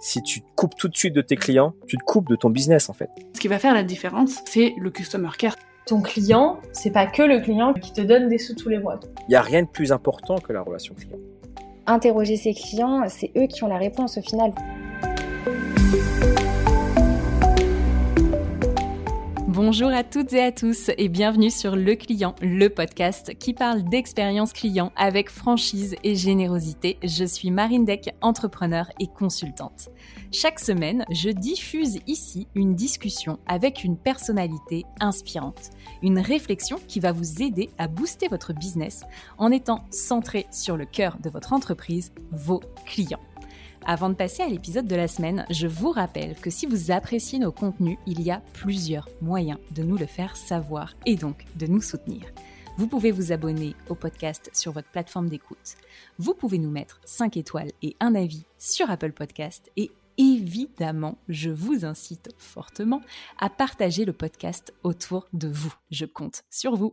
Si tu te coupes tout de suite de tes clients, tu te coupes de ton business en fait. Ce qui va faire la différence, c'est le customer care. Ton client, c'est pas que le client qui te donne des sous tous les mois. Il n'y a rien de plus important que la relation client. Interroger ses clients, c'est eux qui ont la réponse au final. Bonjour à toutes et à tous et bienvenue sur Le Client, le podcast qui parle d'expérience client avec franchise et générosité. Je suis Marine Deck, entrepreneur et consultante. Chaque semaine, je diffuse ici une discussion avec une personnalité inspirante, une réflexion qui va vous aider à booster votre business en étant centré sur le cœur de votre entreprise, vos clients. Avant de passer à l'épisode de la semaine, je vous rappelle que si vous appréciez nos contenus, il y a plusieurs moyens de nous le faire savoir et donc de nous soutenir. Vous pouvez vous abonner au podcast sur votre plateforme d'écoute. Vous pouvez nous mettre 5 étoiles et un avis sur Apple Podcast et évidemment, je vous incite fortement à partager le podcast autour de vous. Je compte sur vous.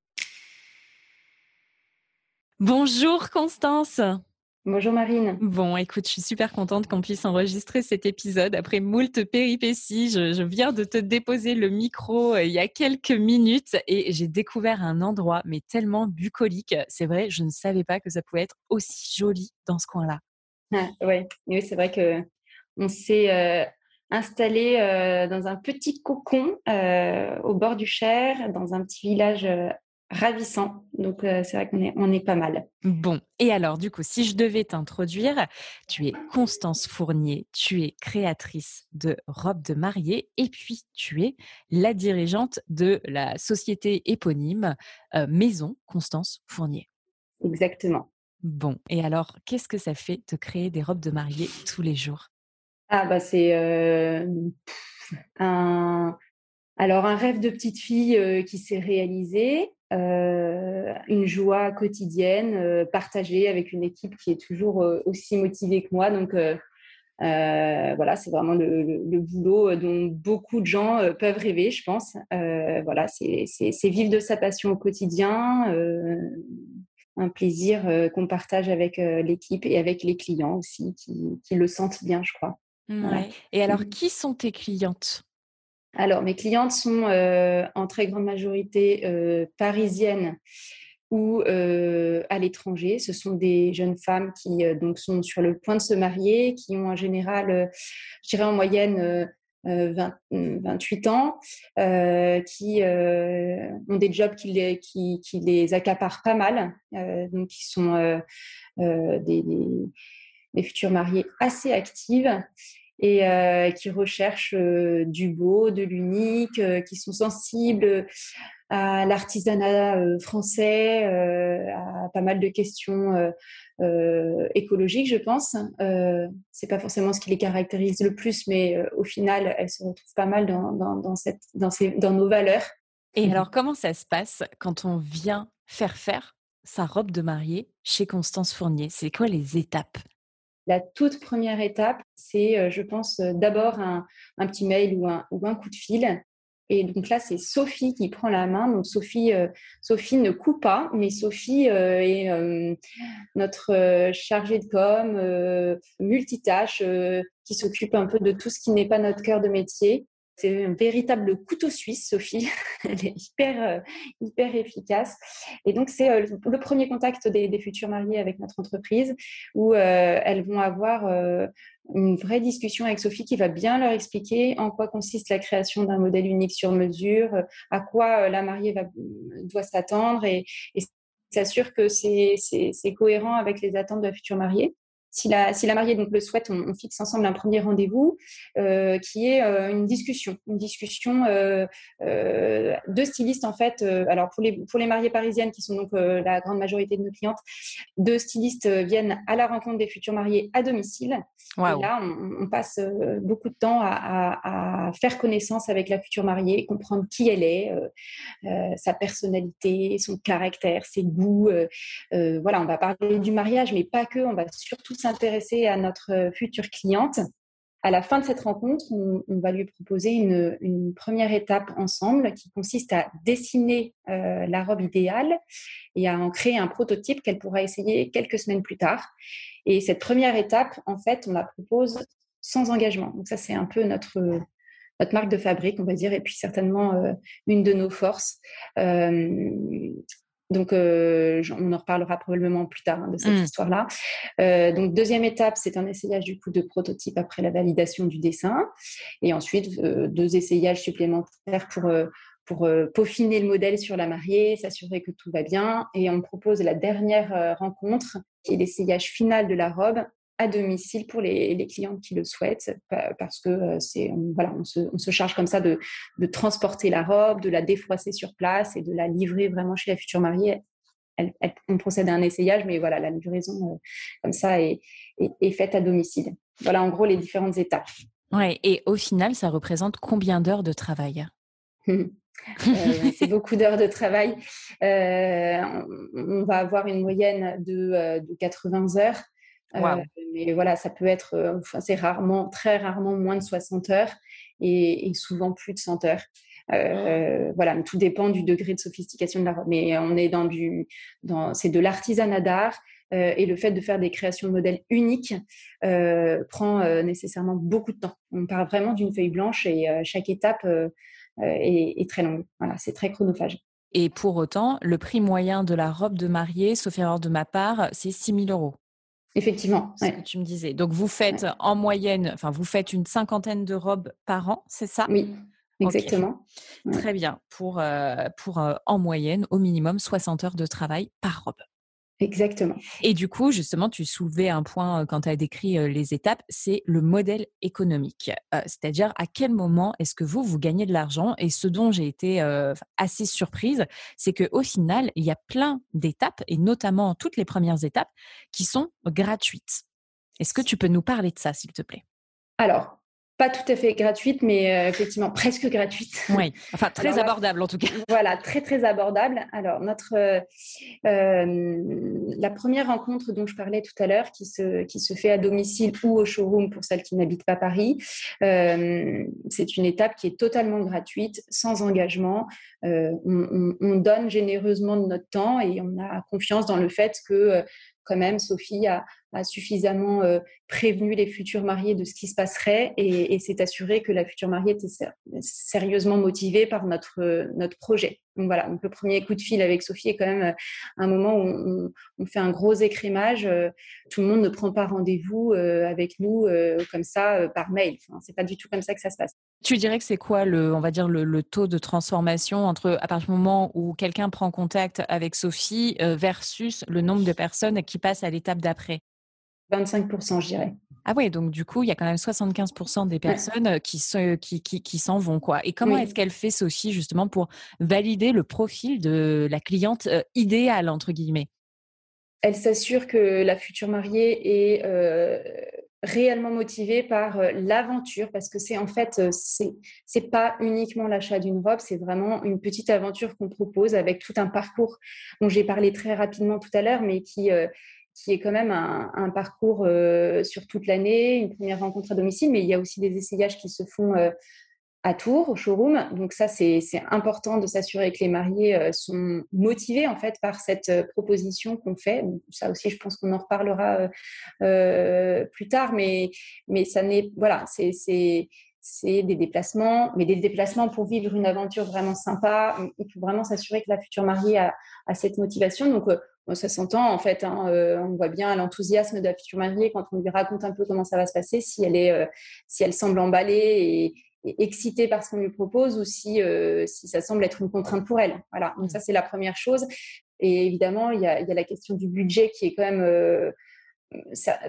Bonjour Constance. Bonjour Marine. Bon, écoute, je suis super contente qu'on puisse enregistrer cet épisode après moult péripéties. Je, viens de te déposer le micro euh, il y a quelques minutes et j'ai découvert un endroit, mais tellement bucolique. C'est vrai, je ne savais pas que ça pouvait être aussi joli dans ce coin-là. Ah, ouais. Oui, c'est vrai que on s'est euh, installé euh, dans un petit cocon au bord du Cher, dans un petit village ravissant. Donc, euh, c'est vrai qu'on est, on est pas mal. Bon, et alors, du coup, si je devais t'introduire, tu es Constance Fournier, tu es créatrice de robes de mariée et puis tu es la dirigeante de la société éponyme euh, Maison Constance Fournier. Exactement. Bon, et alors, qu'est-ce que ça fait de créer des robes de mariée tous les jours? Ah, bah, c'est euh, un. Alors, un rêve de petite fille qui s'est réalisé, euh, une joie quotidienne euh, partagée avec une équipe qui est toujours euh, aussi motivée que moi. Donc voilà, c'est vraiment le, boulot dont beaucoup de gens peuvent rêver, je pense. voilà, c'est vivre de sa passion au quotidien, un plaisir qu'on partage avec l'équipe et avec les clients aussi, qui, le sentent bien, je crois. Et alors, qui sont tes clientes? Alors, mes clientes sont euh, en très grande majorité euh, parisiennes ou euh, à l'étranger. Ce sont des jeunes femmes qui donc sont sur le point de se marier, qui ont en général, je dirais en moyenne, 28 ans, qui ont des jobs qui les, accaparent pas mal, donc qui sont des, des, mariées assez actives et euh, qui recherchent euh, du beau, de l'unique, euh, qui sont sensibles à l'artisanat français, à pas mal de questions écologiques, je pense. c'est pas forcément ce qui les caractérise le plus, mais au final, elles se retrouvent pas mal dans, nos valeurs. Et alors, comment ça se passe quand on vient faire faire sa robe de mariée chez Constance Fournier? C'est quoi les étapes? La toute première étape, c'est, euh, je pense, euh, d'abord un, petit mail ou un, ou un, coup de fil. Et donc là, c'est Sophie qui prend la main. Donc Sophie, euh, Sophie ne coupe pas, mais Sophie est notre chargée de com, multitâche, qui s'occupe un peu de tout ce qui n'est pas notre cœur de métier. C'est un véritable couteau suisse, Sophie. Elle est hyper, euh, hyper efficace. Et donc, c'est euh, le premier contact des, futurs mariés avec notre entreprise où euh, elles vont avoir une vraie discussion avec Sophie qui va bien leur expliquer en quoi consiste la création d'un modèle unique sur mesure, à quoi la mariée doit s'attendre et, et s'assure que c'est cohérent avec les attentes de la future mariée. Si la, si la mariée donc, le souhaite, on, fixe ensemble un premier rendez-vous euh, qui est euh, une discussion, une discussion euh, de stylistes en fait. alors pour les, pour les mariées parisiennes qui sont donc la grande majorité de nos clientes, deux stylistes viennent à la rencontre des futurs mariés à domicile. Et là, on, passe beaucoup de temps à, à, faire connaissance avec la future mariée, comprendre qui elle est, sa personnalité, son caractère, ses goûts. voilà, on va parler du mariage, mais pas que. On va surtout s'intéresser à notre euh, future cliente. À la fin de cette rencontre, on, va lui proposer une, première étape ensemble qui consiste à dessiner euh, la robe idéale et à en créer un prototype qu'elle pourra essayer quelques semaines plus tard. Et cette première étape, en fait, on la propose sans engagement. Donc ça, c'est un peu notre, marque de fabrique, on va dire, et puis certainement euh, une de nos forces. Donc, euh, on en reparlera probablement plus tard hein, de cette mmh. histoire-là. Euh, donc, deuxième étape, c'est un essayage du coup de prototype après la validation du dessin. Et ensuite, euh, deux essayages supplémentaires pour, pour peaufiner le modèle sur la mariée, s'assurer que tout va bien. Et on propose la dernière rencontre, qui est l'essayage final de la robe à domicile pour les, les, clientes qui le souhaitent, parce que euh, c'est voilà, on se, on se, charge comme ça de, de, transporter la robe, de la défroisser sur place et de la livrer vraiment chez la future mariée. Elle, on procède à un essayage, mais voilà, la livraison euh, comme ça est, est, faite à domicile. Voilà en gros les différentes étapes. Ouais, et au final, ça représente combien d'heures de travail? Euh, c'est beaucoup d'heures de travail. on, va avoir une moyenne de, de 80 heures. Euh, mais voilà, ça peut être, euh, c'est rarement, très rarement moins de 60 heures et, souvent plus de 100 heures. Euh, voilà, tout dépend du degré de sophistication de la robe. Mais on est dans du, dans, c'est de l'artisanat d'art et le fait de faire des créations de modèles uniques prend nécessairement beaucoup de temps. On part vraiment d'une feuille blanche et chaque étape est, est, très longue. Voilà, c'est très chronophage. Et pour autant, le prix moyen de la robe de mariée, sauf erreur de ma part, c'est 6 000 euros. Effectivement. C'est ce que tu me disais. Donc, vous faites en moyenne, enfin, vous faites une cinquantaine de robes par an, c'est ça? Oui, exactement. Très bien. Pour, euh, pour euh, en moyenne, au minimum, 60 heures de travail par robe. Exactement. Et du coup, justement, tu soulevais un point quand tu as décrit les étapes, c'est le modèle économique. C'est-à-dire à quel moment est-ce que vous, vous gagnez de l'argent? Et ce dont j'ai été assez surprise, c'est qu'au final, il y a plein d'étapes, et notamment toutes les premières étapes, qui sont gratuites. Est-ce que tu peux nous parler de ça, s'il te plaît? Alors, pas tout à fait gratuite, mais euh, effectivement presque gratuite. Oui, enfin très abordable en tout cas. Voilà, très très abordable. Alors notre euh, euh, la première rencontre dont je parlais tout à l'heure, qui se qui se fait à domicile ou au showroom pour celles qui n'habitent pas Paris, c'est une étape qui est totalement gratuite, sans engagement. On, on, donne généreusement de notre temps et on a confiance dans le fait que quand même, Sophie a, suffisamment euh, prévenu les futurs mariés de ce qui se passerait et, s'est assuré que la future mariée était sérieusement motivée par notre, notre projet. Donc voilà, le premier coup de fil avec Sophie est quand même euh, un moment où on, fait un gros écrémage. Euh, tout le monde ne prend pas rendez-vous avec nous comme ça par mail. Enfin, c'est pas du tout comme ça que ça se passe. Tu dirais que c'est quoi le, on va dire le, taux de transformation entre à partir du moment où quelqu'un prend contact avec Sophie versus le nombre de personnes qui passent à l'étape d'après? 25%, je dirais. Ah oui, donc du coup, il y a quand même 75% des personnes qui, s'en qui, qui, vont. quoi. Et comment est-ce qu'elle fait, Sophie, justement, pour valider le profil de la cliente idéale, entre guillemets? Elle s'assure que la future mariée est réellement motivée par l'aventure, parce que c'est en fait, c'est c'est pas uniquement l'achat d'une robe, c'est vraiment une petite aventure qu'on propose avec tout un parcours dont j'ai parlé très rapidement tout à l'heure, mais qui qui est quand même un, parcours sur toute l'année, une première rencontre à domicile, mais il y a aussi des essayages qui se font à Tours, au showroom. Donc ça, c'est important de s'assurer que les mariés sont motivés en fait par cette proposition qu'on fait. ça aussi, je pense qu'on en reparlera plus tard, mais, mais ça n'est voilà, c'est c'est des déplacements, mais des déplacements pour vivre une aventure vraiment sympa. Il faut vraiment s'assurer que la future mariée a, cette motivation. Donc, ça s'entend en fait. Hein, on voit bien l'enthousiasme de la future mariée quand on lui raconte un peu comment ça va se passer, si elle, est, si elle semble emballée et, excitée par ce qu'on lui propose ou si, si ça semble être une contrainte pour elle. Voilà, donc ça c'est la première chose. Et évidemment, il y a, il y a la question du budget qui est quand même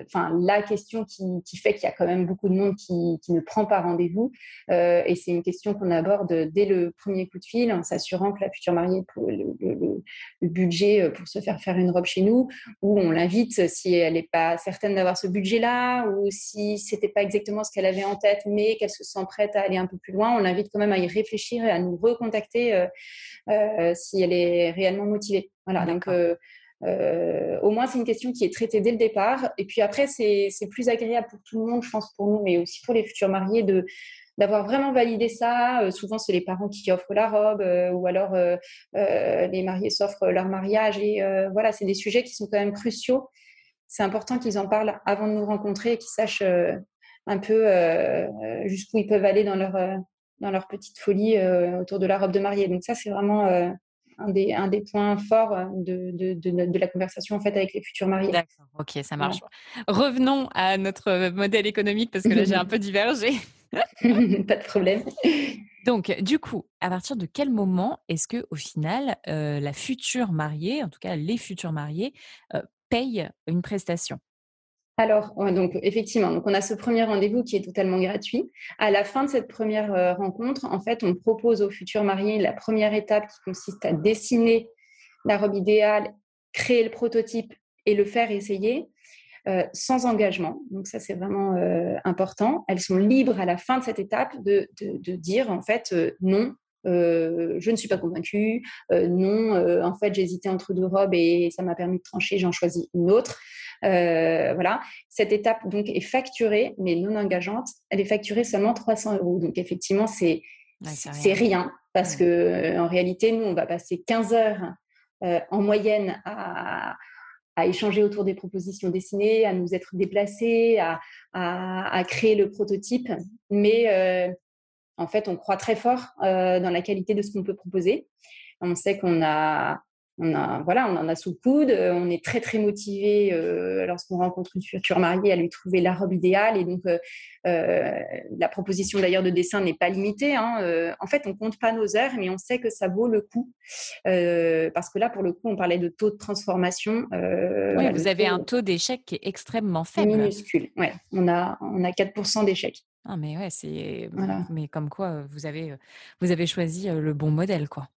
enfin, la question qui, fait qu'il y a quand même beaucoup de monde qui, ne prend pas rendez-vous. Euh, et c'est une question qu'on aborde dès le premier coup de fil, en s'assurant que la future mariée a le, budget pour se faire faire une robe chez nous, ou on l'invite si elle n'est pas certaine d'avoir ce budget-là, ou si c'était pas exactement ce qu'elle avait en tête, mais qu'elle se sent prête à aller un peu plus loin, on l'invite quand même à y réfléchir et à nous recontacter euh, euh, si elle est réellement motivée. Voilà, donc euh, au moins, c'est une question qui est traitée dès le départ. Et puis après, c'est plus agréable pour tout le monde, je pense, pour nous, mais aussi pour les futurs mariés, de d'avoir vraiment validé ça. Euh, souvent, c'est les parents qui offrent la robe euh, ou alors les mariés s'offrent leur mariage. Et voilà, c'est des sujets qui sont quand même cruciaux. C'est important qu'ils en parlent avant de nous rencontrer et qu'ils sachent un peu jusqu'où ils peuvent aller dans leur, dans leur petite folie autour de la robe de mariée. Donc ça, c'est vraiment un des, un des points forts euh, de, de, de, la conversation en fait avec les futurs mariés. D'accord, ok, ça marche. Revenons à notre euh, modèle économique parce que là j'ai un peu divergé. Pas de problème. Donc, du coup, à partir de quel moment est-ce que, au final, euh, la future mariée, en tout cas les futurs mariés, payent une prestation? Alors, donc effectivement, donc on a ce premier rendez-vous qui est totalement gratuit. À la fin de cette première euh, rencontre, en fait, on propose aux futurs mariés la première étape qui consiste à dessiner la robe idéale, créer le prototype et le faire essayer. Euh, sans engagement. Donc ça, c'est vraiment euh, important. Elles sont libres à la fin de cette étape de, de, dire en fait non. je ne suis pas convaincue. non, en fait, hésité entre deux robes et ça m'a permis de trancher. J'en choisis une autre. Euh, voilà. Cette étape donc est facturée, mais non engageante. Elle est facturée seulement 300 euros. Donc effectivement, c'est c'est rien parce que euh, en réalité, nous, on va passer 15 heures euh, en moyenne à, à, échanger autour des propositions dessinées, à nous être déplacés, à, à, créer le prototype. Mais en fait, on croit très fort dans la qualité de ce qu'on peut proposer. On sait qu'on a on, a, voilà, on en a sous le coude, euh, on est très très motivé euh, lorsqu'on rencontre une future mariée à lui trouver la robe idéale et donc euh, la proposition d'ailleurs de dessin n'est pas limitée. Hein, en fait, on compte pas nos heures, mais on sait que ça vaut le coup parce que là, pour le coup, on parlait de taux de transformation. oui, vous avez un taux d'échec qui est extrêmement faible. Minuscule. Ouais, on a on a 4% d'échec. Ah mais ouais, c'est mais comme quoi vous avez vous avez choisi le bon modèle quoi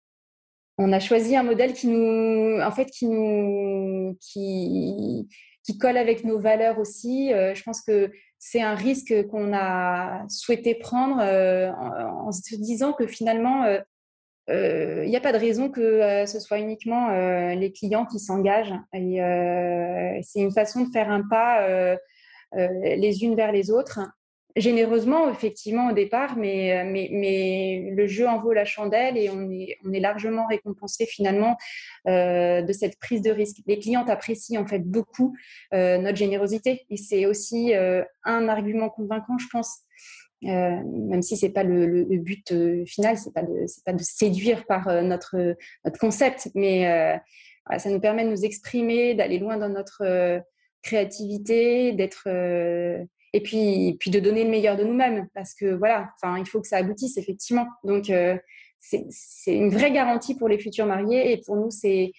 on a choisi un modèle qui nous, en fait, qui nous, qui, colle avec nos valeurs aussi. Euh, je pense que c'est un risque qu'on a souhaité prendre euh, en, se disant que finalement, euh, il n'y a pas de raison que ce soit uniquement les clients qui s'engagent. C'est une façon de faire un pas les unes vers les autres généreusement, effectivement, au départ, mais, euh, mais, mais, le jeu en vaut la chandelle et on est, on est largement récompensé finalement euh, de cette prise de risque. Les clientes apprécient en fait beaucoup euh, notre générosité et c'est aussi un argument convaincant, je pense. même si c'est pas le, but final, c'est pas pas de séduire par notre notre concept, mais ça nous permet de nous exprimer, d'aller loin dans notre créativité, d'être et puis, puis de donner le meilleur de nous-mêmes parce que voilà, enfin, il faut que ça aboutisse effectivement. Donc, euh, c'est une vraie garantie pour les futurs mariés et pour nous, c'est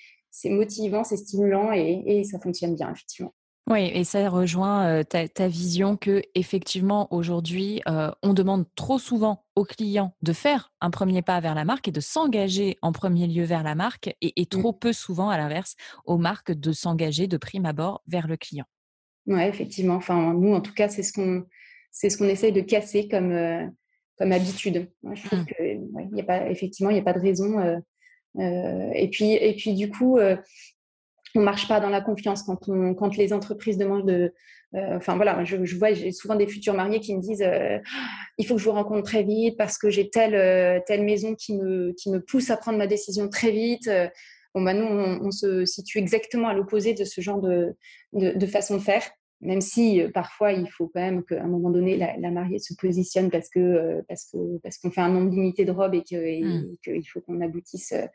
motivant, c'est stimulant et, ça fonctionne bien effectivement. Oui, et ça rejoint euh, ta, vision que effectivement aujourd'hui, euh, on demande trop souvent aux clients de faire un premier pas vers la marque et de s'engager en premier lieu vers la marque, et, et mmh. trop peu souvent, à l'inverse, aux marques de s'engager de prime abord vers le client. Oui, effectivement. Enfin, nous, en tout cas, c'est ce qu'on c'est ce qu'on essaye de casser comme, euh, comme habitude. je trouve mmh. y a pas, effectivement, il n'y a pas de raison. Euh, euh, et, puis, et puis, du coup, on ne marche pas dans la confiance quand, on, quand les entreprises demandent de. Enfin, voilà, je, je vois, j'ai souvent des futurs mariés qui me disent il faut que je vous rencontre très vite parce que j'ai telle, telle maison qui me, qui me pousse à prendre ma décision très vite. Bon, bah, nous, on, se situe exactement à l'opposé de ce genre de, de, façon de faire même si euh, parfois il faut quand même qu'à un moment donné la, mariée se positionne parce que euh, parce que parce qu'on fait un nombre limité de robes et mmh. qu'il faut qu'on aboutisse euh,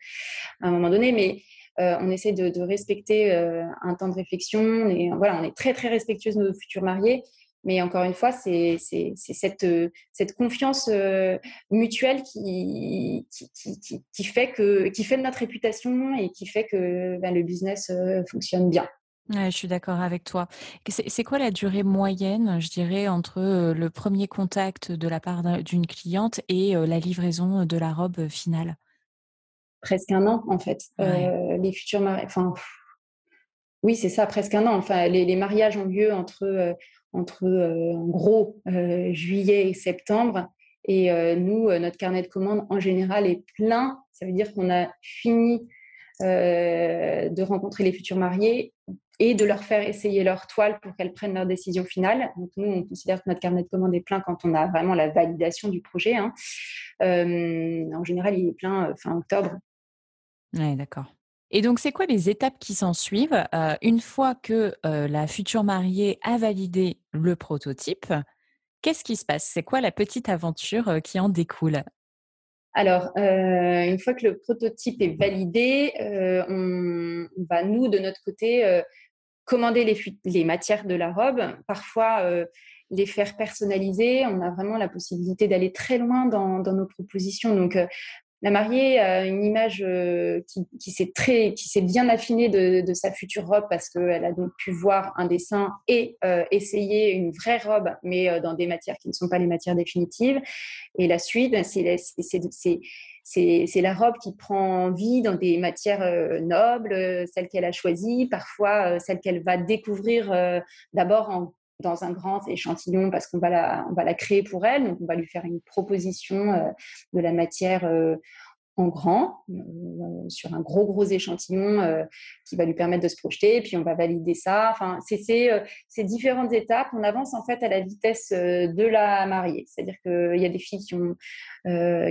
à un moment donné. Mais on essaie de, respecter un temps de réflexion. Et voilà on est très très respectueuse de nos futurs mariés mais encore une fois, c'est cette, cette confiance euh, mutuelle qui, qui, qui, fait que, qui fait de notre réputation et qui fait que ben, le business euh, fonctionne bien. Ouais, je suis d'accord avec toi. C'est quoi la durée moyenne, je dirais, entre, le premier contact de la part d'un d'une cliente et la livraison de la robe, finale? Presque un an, en fait. Ouais. Les futurs enfin, oui, c'est ça, presque un an. Enfin, les mariages ont lieu entre, heu, entre, heu, en gros, heu, juillet et septembre et nous, notre carnet de commandes, en général, est plein. Ça veut dire qu'on a fini, de rencontrer les futurs mariés et de leur faire essayer leur toile pour qu'elles prennent leur décision finale. Donc nous, on considère que notre carnet de commandes est plein quand on a vraiment la validation du projet, hein. En général, il est plein, fin octobre. Ouais, d'accord. Et donc, c'est quoi les étapes qui s'ensuivent, heu, une fois que, heu, la future mariée a validé le prototype? Qu'est-ce qui se passe? C'est quoi la petite aventure, heu, qui en découle? Alors, une fois que le prototype est validé, on va nous, de notre côté, commander les matières de la robe. Parfois, les faire personnaliser. On a vraiment la possibilité d'aller très loin dans dans nos propositions. Donc, la mariée a une image euh, qui, s'est bien affinée de, sa future robe parce qu'elle a donc pu voir un dessin et euh, essayer une vraie robe, mais euh, dans des matières qui ne sont pas les matières définitives. Et la suite, ben, c'est la robe qui prend vie dans des matières nobles, celles qu'elle a choisies, parfois celles qu'elle va découvrir d'abord en dans un grand échantillon parce qu'on va la, on va la créer pour elle. Donc, on va lui faire une proposition euh, de la matière euh, en grand, euh, sur un gros, gros échantillon qui va lui permettre de se projeter. Puis, on va valider ça. Enfin, c'est ces, ces différentes étapes. On avance en fait à la vitesse de la mariée. C'est-à-dire qu'il y a des filles qui ont,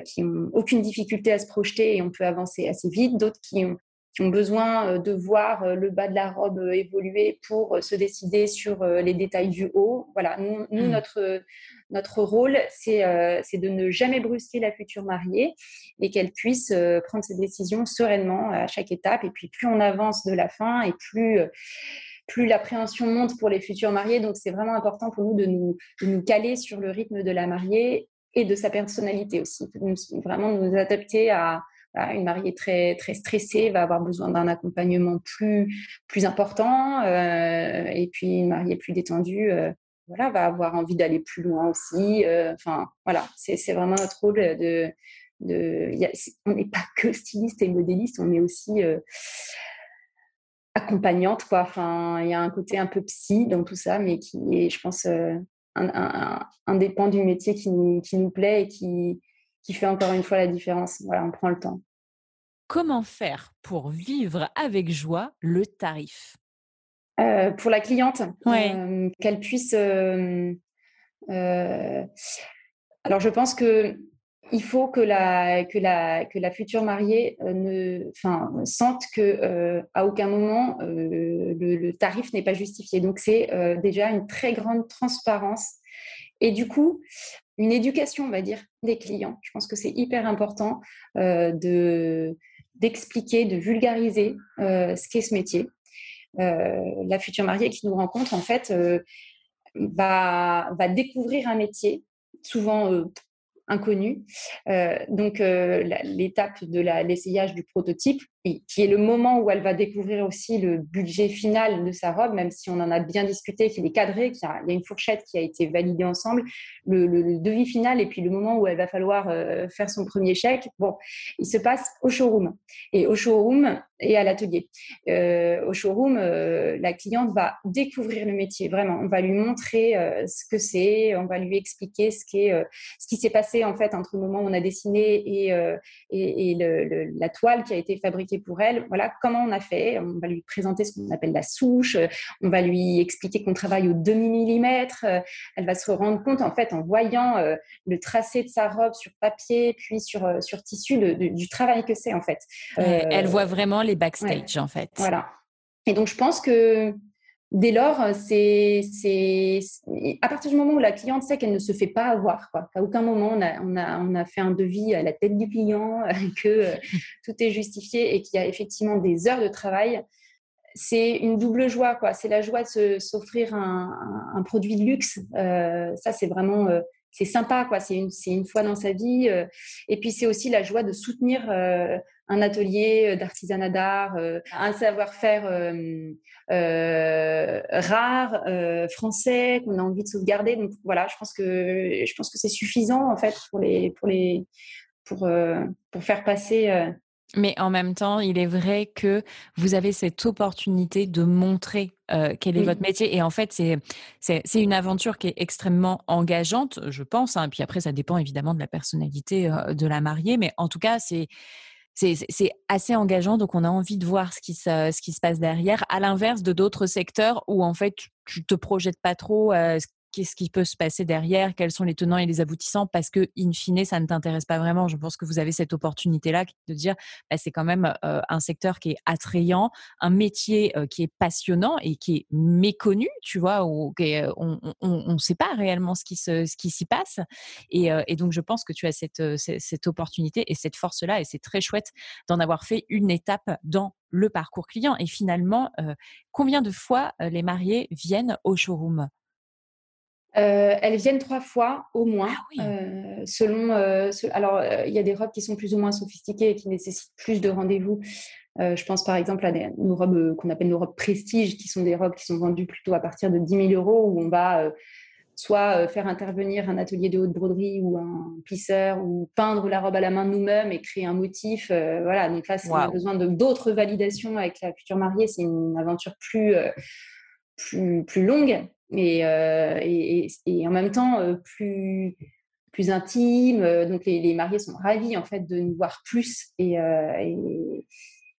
qui ont aucune difficulté à se projeter et on peut avancer assez vite. D'autres qui ont qui ont besoin euh, de voir euh, le bas de la robe euh, évoluer pour se décider sur les détails du haut. Voilà, nous, nous mmh. notre, notre rôle, c'est euh, de ne jamais brusquer la future mariée et qu'elle puisse euh, prendre ses décisions sereinement à chaque étape. Et puis, plus on avance de la fin et plus plus l'appréhension monte pour les futurs mariés. Donc, c'est vraiment important pour nous de, nous de nous caler sur le rythme de la mariée et de sa personnalité aussi. Vraiment nous adapter à, une mariée très très stressée va avoir besoin d'un accompagnement plus plus important euh, et puis une mariée plus détendue euh, voilà va avoir envie d'aller plus loin aussi euh, voilà c'est vraiment notre rôle de, de on n'est pas que styliste et modéliste on est aussi accompagnante quoi. Enfin il y a un côté un peu psy dans tout ça mais qui est je pense un, un, un, pans du métier qui, qui nous plaît et qui qui fait encore une fois la différence. Voilà, on prend le temps. Comment faire pour vivre avec joie le tarif? Euh, Pour la cliente, ouais. euh, qu'elle puisse. Euh, alors, je pense que il faut que la, que la, que la future mariée ne, enfin, sente que euh, à aucun moment le, le, tarif n'est pas justifié. Donc, c'est déjà une très grande transparence. Et du coup, une éducation, on va dire, des clients. Je pense que c'est hyper important euh, de d'expliquer, de vulgariser euh, ce qu'est ce métier. Euh, la future mariée qui nous rencontre, en fait, va, va découvrir un métier, souvent inconnu. donc, l'étape de l'essayage du prototype, qui est le moment où elle va découvrir aussi le budget final de sa robe, même si on en a bien discuté, qu'il est cadré, qu'il y, a une fourchette qui a été validée ensemble, le, devis final et puis le moment où elle va falloir euh, faire son premier chèque, bon, il se passe au showroom. Et au showroom et à l'atelier. Euh, au showroom, euh, la cliente va découvrir le métier, vraiment. On va lui montrer euh, ce que c'est, on va lui expliquer ce qui s'est passé en fait entre le moment où on a dessiné et, et, et le, la toile qui a été fabriquée pour elle. Voilà comment on a fait. On va lui présenter ce qu'on appelle la souche. On va lui expliquer qu'on travaille au demi-millimètre. Elle va se rendre compte, en fait, en voyant euh, le tracé de sa robe sur papier, puis sur, euh, sur tissu, de, de, du travail que c'est, en fait. Euh, elle voit vraiment les backstage, ouais. en fait. Voilà. Et donc, je pense que Dès lors, c'est à partir du moment où la cliente sait qu'elle ne se fait pas avoir, quoi. À aucun moment on a, on, a, on a fait un devis à la tête du client, que euh, tout est justifié et qu'il y a effectivement des heures de travail. C'est une double joie, quoi. C'est la joie de s'offrir un, un, un, produit de luxe. Euh, ça, c'est vraiment, euh, c'est sympa, quoi. C'est une, une fois dans sa vie. Euh, et puis c'est aussi la joie de soutenir euh, un atelier d'artisanat d'art, un savoir-faire rare, français, qu'on a envie de sauvegarder. Donc voilà, je pense que je pense que c'est suffisant en fait pour les pour les pour pour faire passer mais en même temps, il est vrai que vous avez cette opportunité de montrer quel est votre métier. Et en fait, c'est une aventure qui est extrêmement engageante, je pense. Hein. Puis après, ça dépend évidemment de la personnalité de la mariée. Mais en tout cas, c'est c'est assez engageant, donc on a envie de voir ce qui se, ce qui se passe derrière, à l'inverse de d'autres secteurs où en fait tu te projettes pas trop qu'est-ce qui peut se passer derrière, quels sont les tenants et les aboutissants, parce que, in fine, ça ne t'intéresse pas vraiment. Je pense que vous avez cette opportunité-là de dire, bah, c'est quand même un secteur qui est attrayant, un métier qui est passionnant et qui est méconnu, tu vois, où on ne sait pas réellement ce qui, ce qui s'y passe. Et, et, donc, je pense que tu as cette, cette opportunité et cette force-là, et c'est très chouette d'en avoir fait une étape dans le parcours client. Et finalement, combien de fois les mariés viennent au showroom? Euh, elles viennent trois fois au moins, ah euh, selon. Euh, alors, il y a des robes qui sont plus ou moins sophistiquées et qui nécessitent plus de rendez-vous. je pense par exemple à des, nos robes qu'on appelle nos robes prestige, qui sont des robes qui sont vendues plutôt à partir de 10 000 euros, où on va soit faire intervenir un atelier de haute broderie ou un plisseur, ou peindre la robe à la main nous-mêmes et créer un motif. voilà, donc là, on a besoin de d'autres validations avec la future mariée. C'est une aventure plus, plus, plus longue. Euh, et, en même temps euh, plus, plus intime. Euh, donc les, mariés sont ravis en fait de nous voir plus et,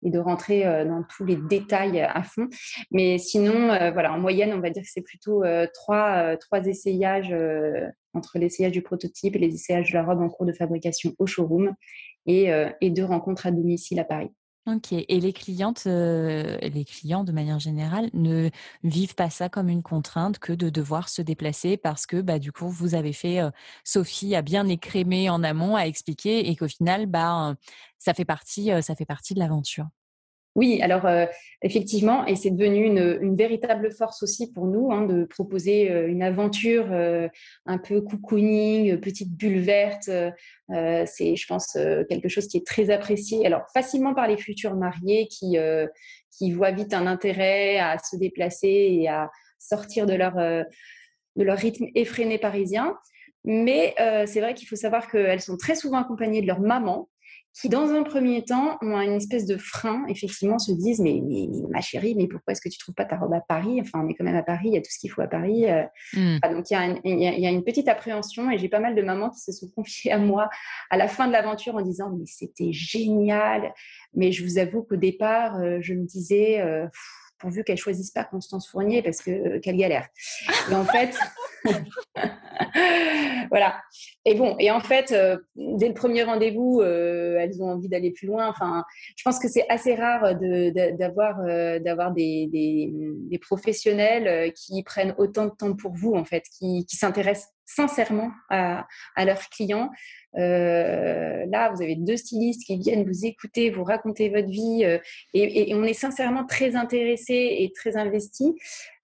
et de rentrer dans tous les détails à fond. Mais sinon, voilà, en moyenne, on va dire que c'est plutôt trois, trois essayages entre l'essayage du prototype et les essayages de la robe en cours de fabrication au showroom et, et deux rencontres à domicile à Paris. OK et les clientes, les clients de manière générale ne vivent pas ça comme une contrainte que de devoir se déplacer parce que, bah, du coup, vous avez fait, Sophie a bien écrémé en amont, a expliqué et qu'au final, bah, ça fait partie, ça fait partie de l'aventure? Oui, alors euh, effectivement, et c'est devenu une, véritable force aussi pour nous hein, de proposer euh, une aventure euh, un peu cocooning, petite bulle verte. c'est, je pense, quelque chose qui est très apprécié. Alors facilement par les futurs mariés qui voient vite un intérêt à se déplacer et à sortir de leur rythme effréné parisien. Mais c'est vrai qu'il faut savoir qu'elles sont très souvent accompagnées de leur maman qui, dans un premier temps, ont une espèce de frein, effectivement, se disent mais, ma chérie, mais pourquoi est-ce que tu trouves pas ta robe à Paris? Enfin, on est quand même à Paris, il y a tout ce qu'il faut à Paris. Euh. Mmh. donc, il y, a une petite appréhension et j'ai pas mal de mamans qui se sont confiées à moi à la fin de l'aventure en disant mais c'était génial. Mais je vous avoue qu'au départ, euh, je me disais euh, pourvu qu'elle choisisse pas Constance Fournier parce que quelle galère. Et en fait. voilà. Et bon, et en fait, euh, dès le premier rendez-vous, euh, elles ont envie d'aller plus loin. Enfin, je pense que c'est assez rare d'avoir euh, d'avoir des, des, professionnels qui prennent autant de temps pour vous, en fait, qui, qui s'intéressent sincèrement à, leurs clients. Euh, là, vous avez deux stylistes qui viennent vous écouter, vous raconter votre vie, euh, et, on est sincèrement très intéressé et très investi.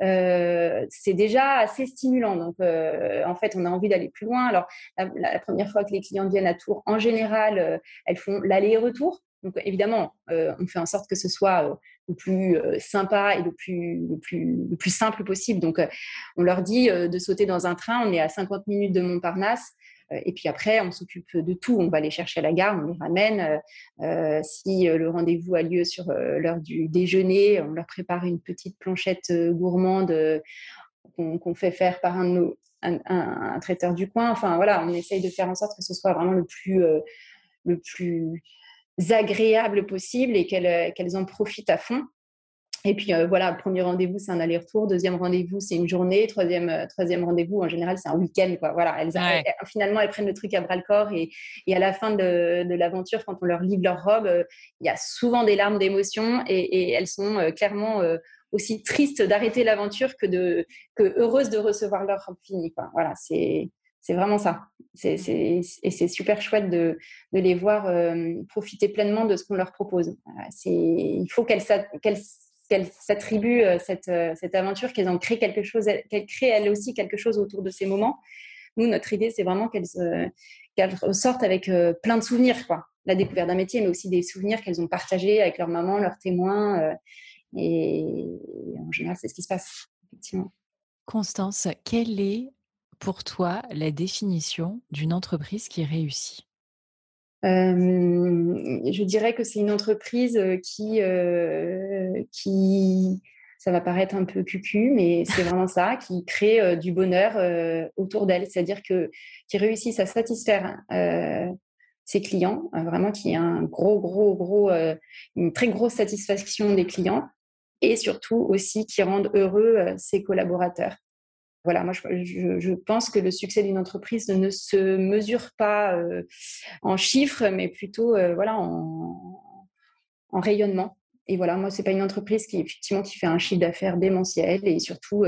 Euh, c'est déjà assez stimulant. Donc, en fait, on a envie d'aller plus loin. Alors, la, première fois que les clients viennent à Tours, en général, elles font l'aller et retour. Donc, évidemment, on fait en sorte que ce soit le plus sympa et le plus, le plus, le plus simple possible. Donc, on leur dit de sauter dans un train. On est à 50 minutes de Montparnasse. Euh, et puis après, on s'occupe de tout. On va les chercher à la gare, on les ramène. Euh, euh, si le rendez-vous a lieu sur l'heure du déjeuner, on leur prépare une petite planchette gourmande qu'on fait faire par un, un, traiteur du coin. Enfin voilà, on essaye de faire en sorte que ce soit vraiment le plus, le plus agréable possible et qu'elles en profitent à fond. Et puis euh, voilà, premier rendez-vous, c'est un aller-retour. Deuxième rendez-vous, c'est une journée. Troisième, euh, troisième rendez-vous, en général, c'est un week-end. Quoi. Voilà, elles, finalement, elles prennent le truc à bras le corps. Et, et à la fin de, de l'aventure, quand on leur livre leur robe, euh, il y a souvent des larmes d'émotion et, et, elles sont clairement aussi tristes d'arrêter l'aventure que, de, que heureuses de recevoir leur robe finie. Quoi. Voilà, c'est. C'est vraiment ça. C'est, et c'est super chouette de, de les voir profiter pleinement de ce qu'on leur propose. Il faut qu'elles, s'attribuent euh, cette, euh, cette, aventure, qu'elles en créent quelque chose, qu'elles créent elles aussi quelque chose autour de ces moments. Nous, notre idée, c'est vraiment qu'elles sortent avec euh, plein de souvenirs, quoi. la découverte d'un métier, mais aussi des souvenirs qu'elles ont partagés avec leur maman, leurs témoins. et en général, c'est ce qui se passe, effectivement. Constance, quelle est pour toi la définition d'une entreprise qui réussit? Je dirais que c'est une entreprise qui, ça va paraître un peu cucu, mais c'est vraiment ça, qui crée du bonheur autour d'elle, c'est-à-dire que qui réussissent à satisfaire ses clients, vraiment qui a un gros, gros, gros, une très grosse satisfaction des clients et surtout aussi qui rendent heureux ses collaborateurs. Voilà, moi je, pense que le succès d'une entreprise ne se mesure pas en chiffres, mais plutôt voilà en, rayonnement. Et voilà, moi, c'est pas une entreprise qui effectivement qui fait un chiffre d'affaires démentiel et surtout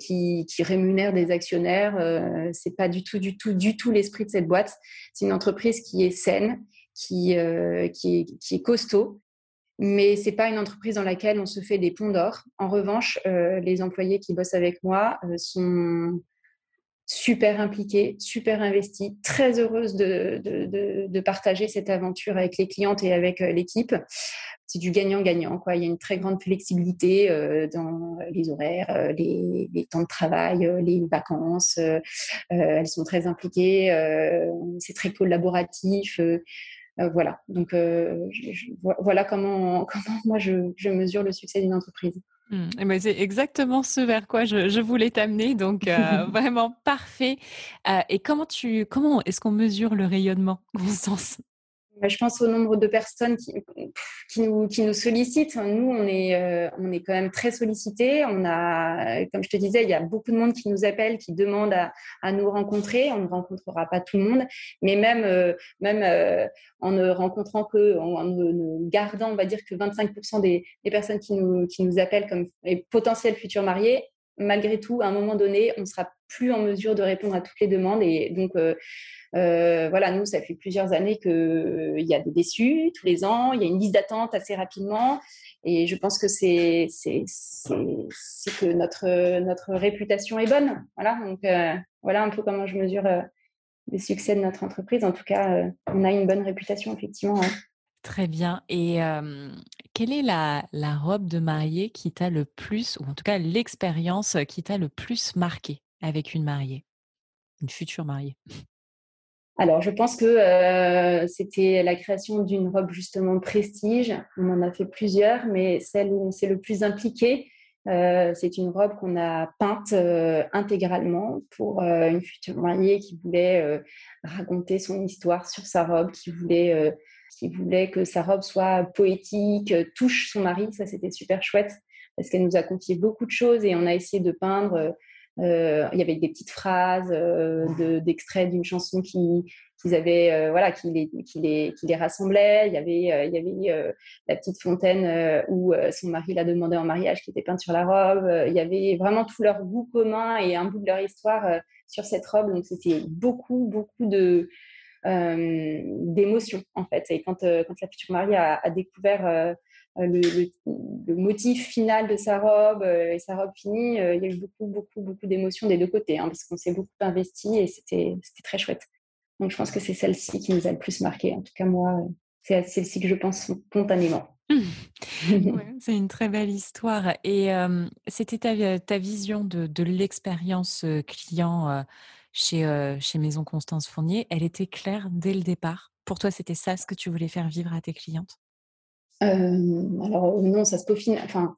qui, rémunère des actionnaires. Euh, c'est pas du tout, du tout, du tout l'esprit de cette boîte. C'est une entreprise qui est saine, qui, qui est costaud mais c'est pas une entreprise dans laquelle on se fait des ponts d'or. En revanche, euh, les employés qui bossent avec moi euh, sont super impliqués, super investis, très heureuses de, partager cette aventure avec les clientes et avec euh, l'équipe. C'est du gagnant-gagnant. Il y a une très grande flexibilité dans les horaires, les, temps de travail, les vacances. elles sont très impliquées. c'est très collaboratif. Euh, voilà, donc euh, voilà comment, comment moi je, mesure le succès d'une entreprise. Mmh. Eh ben, c'est exactement ce vers quoi je, voulais t'amener, donc euh, vraiment parfait. et comment tu, comment est-ce qu'on mesure le rayonnement, Constance je pense au nombre de personnes qui, qui, nous, qui nous sollicitent. Nous, on est, euh, on est quand même très sollicités. On a, comme je te disais, il y a beaucoup de monde qui nous appelle, qui demande à, à nous rencontrer. On ne rencontrera pas tout le monde, mais même, euh, même euh, en ne rencontrant que, en, ne, gardant, on va dire que 25% des, des, personnes qui nous, qui nous appellent comme les potentiels futurs mariés, malgré tout, à un moment donné, on sera plus en mesure de répondre à toutes les demandes. Et donc, euh, voilà, nous, ça fait plusieurs années qu'il euh, y a des déçus tous les ans, il y a une liste d'attente assez rapidement. Et je pense que c'est que notre, notre réputation est bonne. Voilà, donc euh, voilà un peu comment je mesure le succès de notre entreprise. En tout cas, on a une bonne réputation, effectivement. Très bien. Et quelle est la, robe de mariée qui t'a le plus, ou en tout cas l'expérience qui t'a le plus marqué avec une mariée, une future mariée alors, je pense que euh, c'était la création d'une robe justement prestige. On en a fait plusieurs, mais celle où on s'est le plus impliqué, euh, c'est une robe qu'on a peinte euh, intégralement pour une future mariée qui voulait raconter son histoire sur sa robe, qui voulait, qui voulait que sa robe soit poétique, touche son mari. Ça, c'était super chouette parce qu'elle nous a confié beaucoup de choses et on a essayé de peindre euh, il y avait des petites phrases euh, d'extraits d'une chanson qui qu'ils avaient euh, voilà qui les, qui rassemblait il y avait il y avait la petite fontaine où son mari l'a demandé en mariage qui était peinte sur la robe. Il y avait vraiment tout leur goût commun et un bout de leur histoire sur cette robe. Donc c'était beaucoup beaucoup de d'émotions en fait et quand quand la future mariée a, a découvert euh, le, motif final de sa robe euh, et sa robe finie, euh, il y a eu beaucoup, beaucoup, beaucoup d'émotions des deux côtés, hein, parce qu'on s'est beaucoup investi et c'était très chouette. Donc je pense que c'est celle-ci qui nous a le plus marqué. En tout cas, moi, c'est celle-ci que je pense spontanément. c'est une très belle histoire. Et c'était ta, ta, vision de, de l'expérience client chez, chez Maison Constance Fournier. Elle était claire dès le départ. Pour toi, c'était ça ce que tu voulais faire vivre à tes clientes? Alors non, ça se peaufine. Enfin,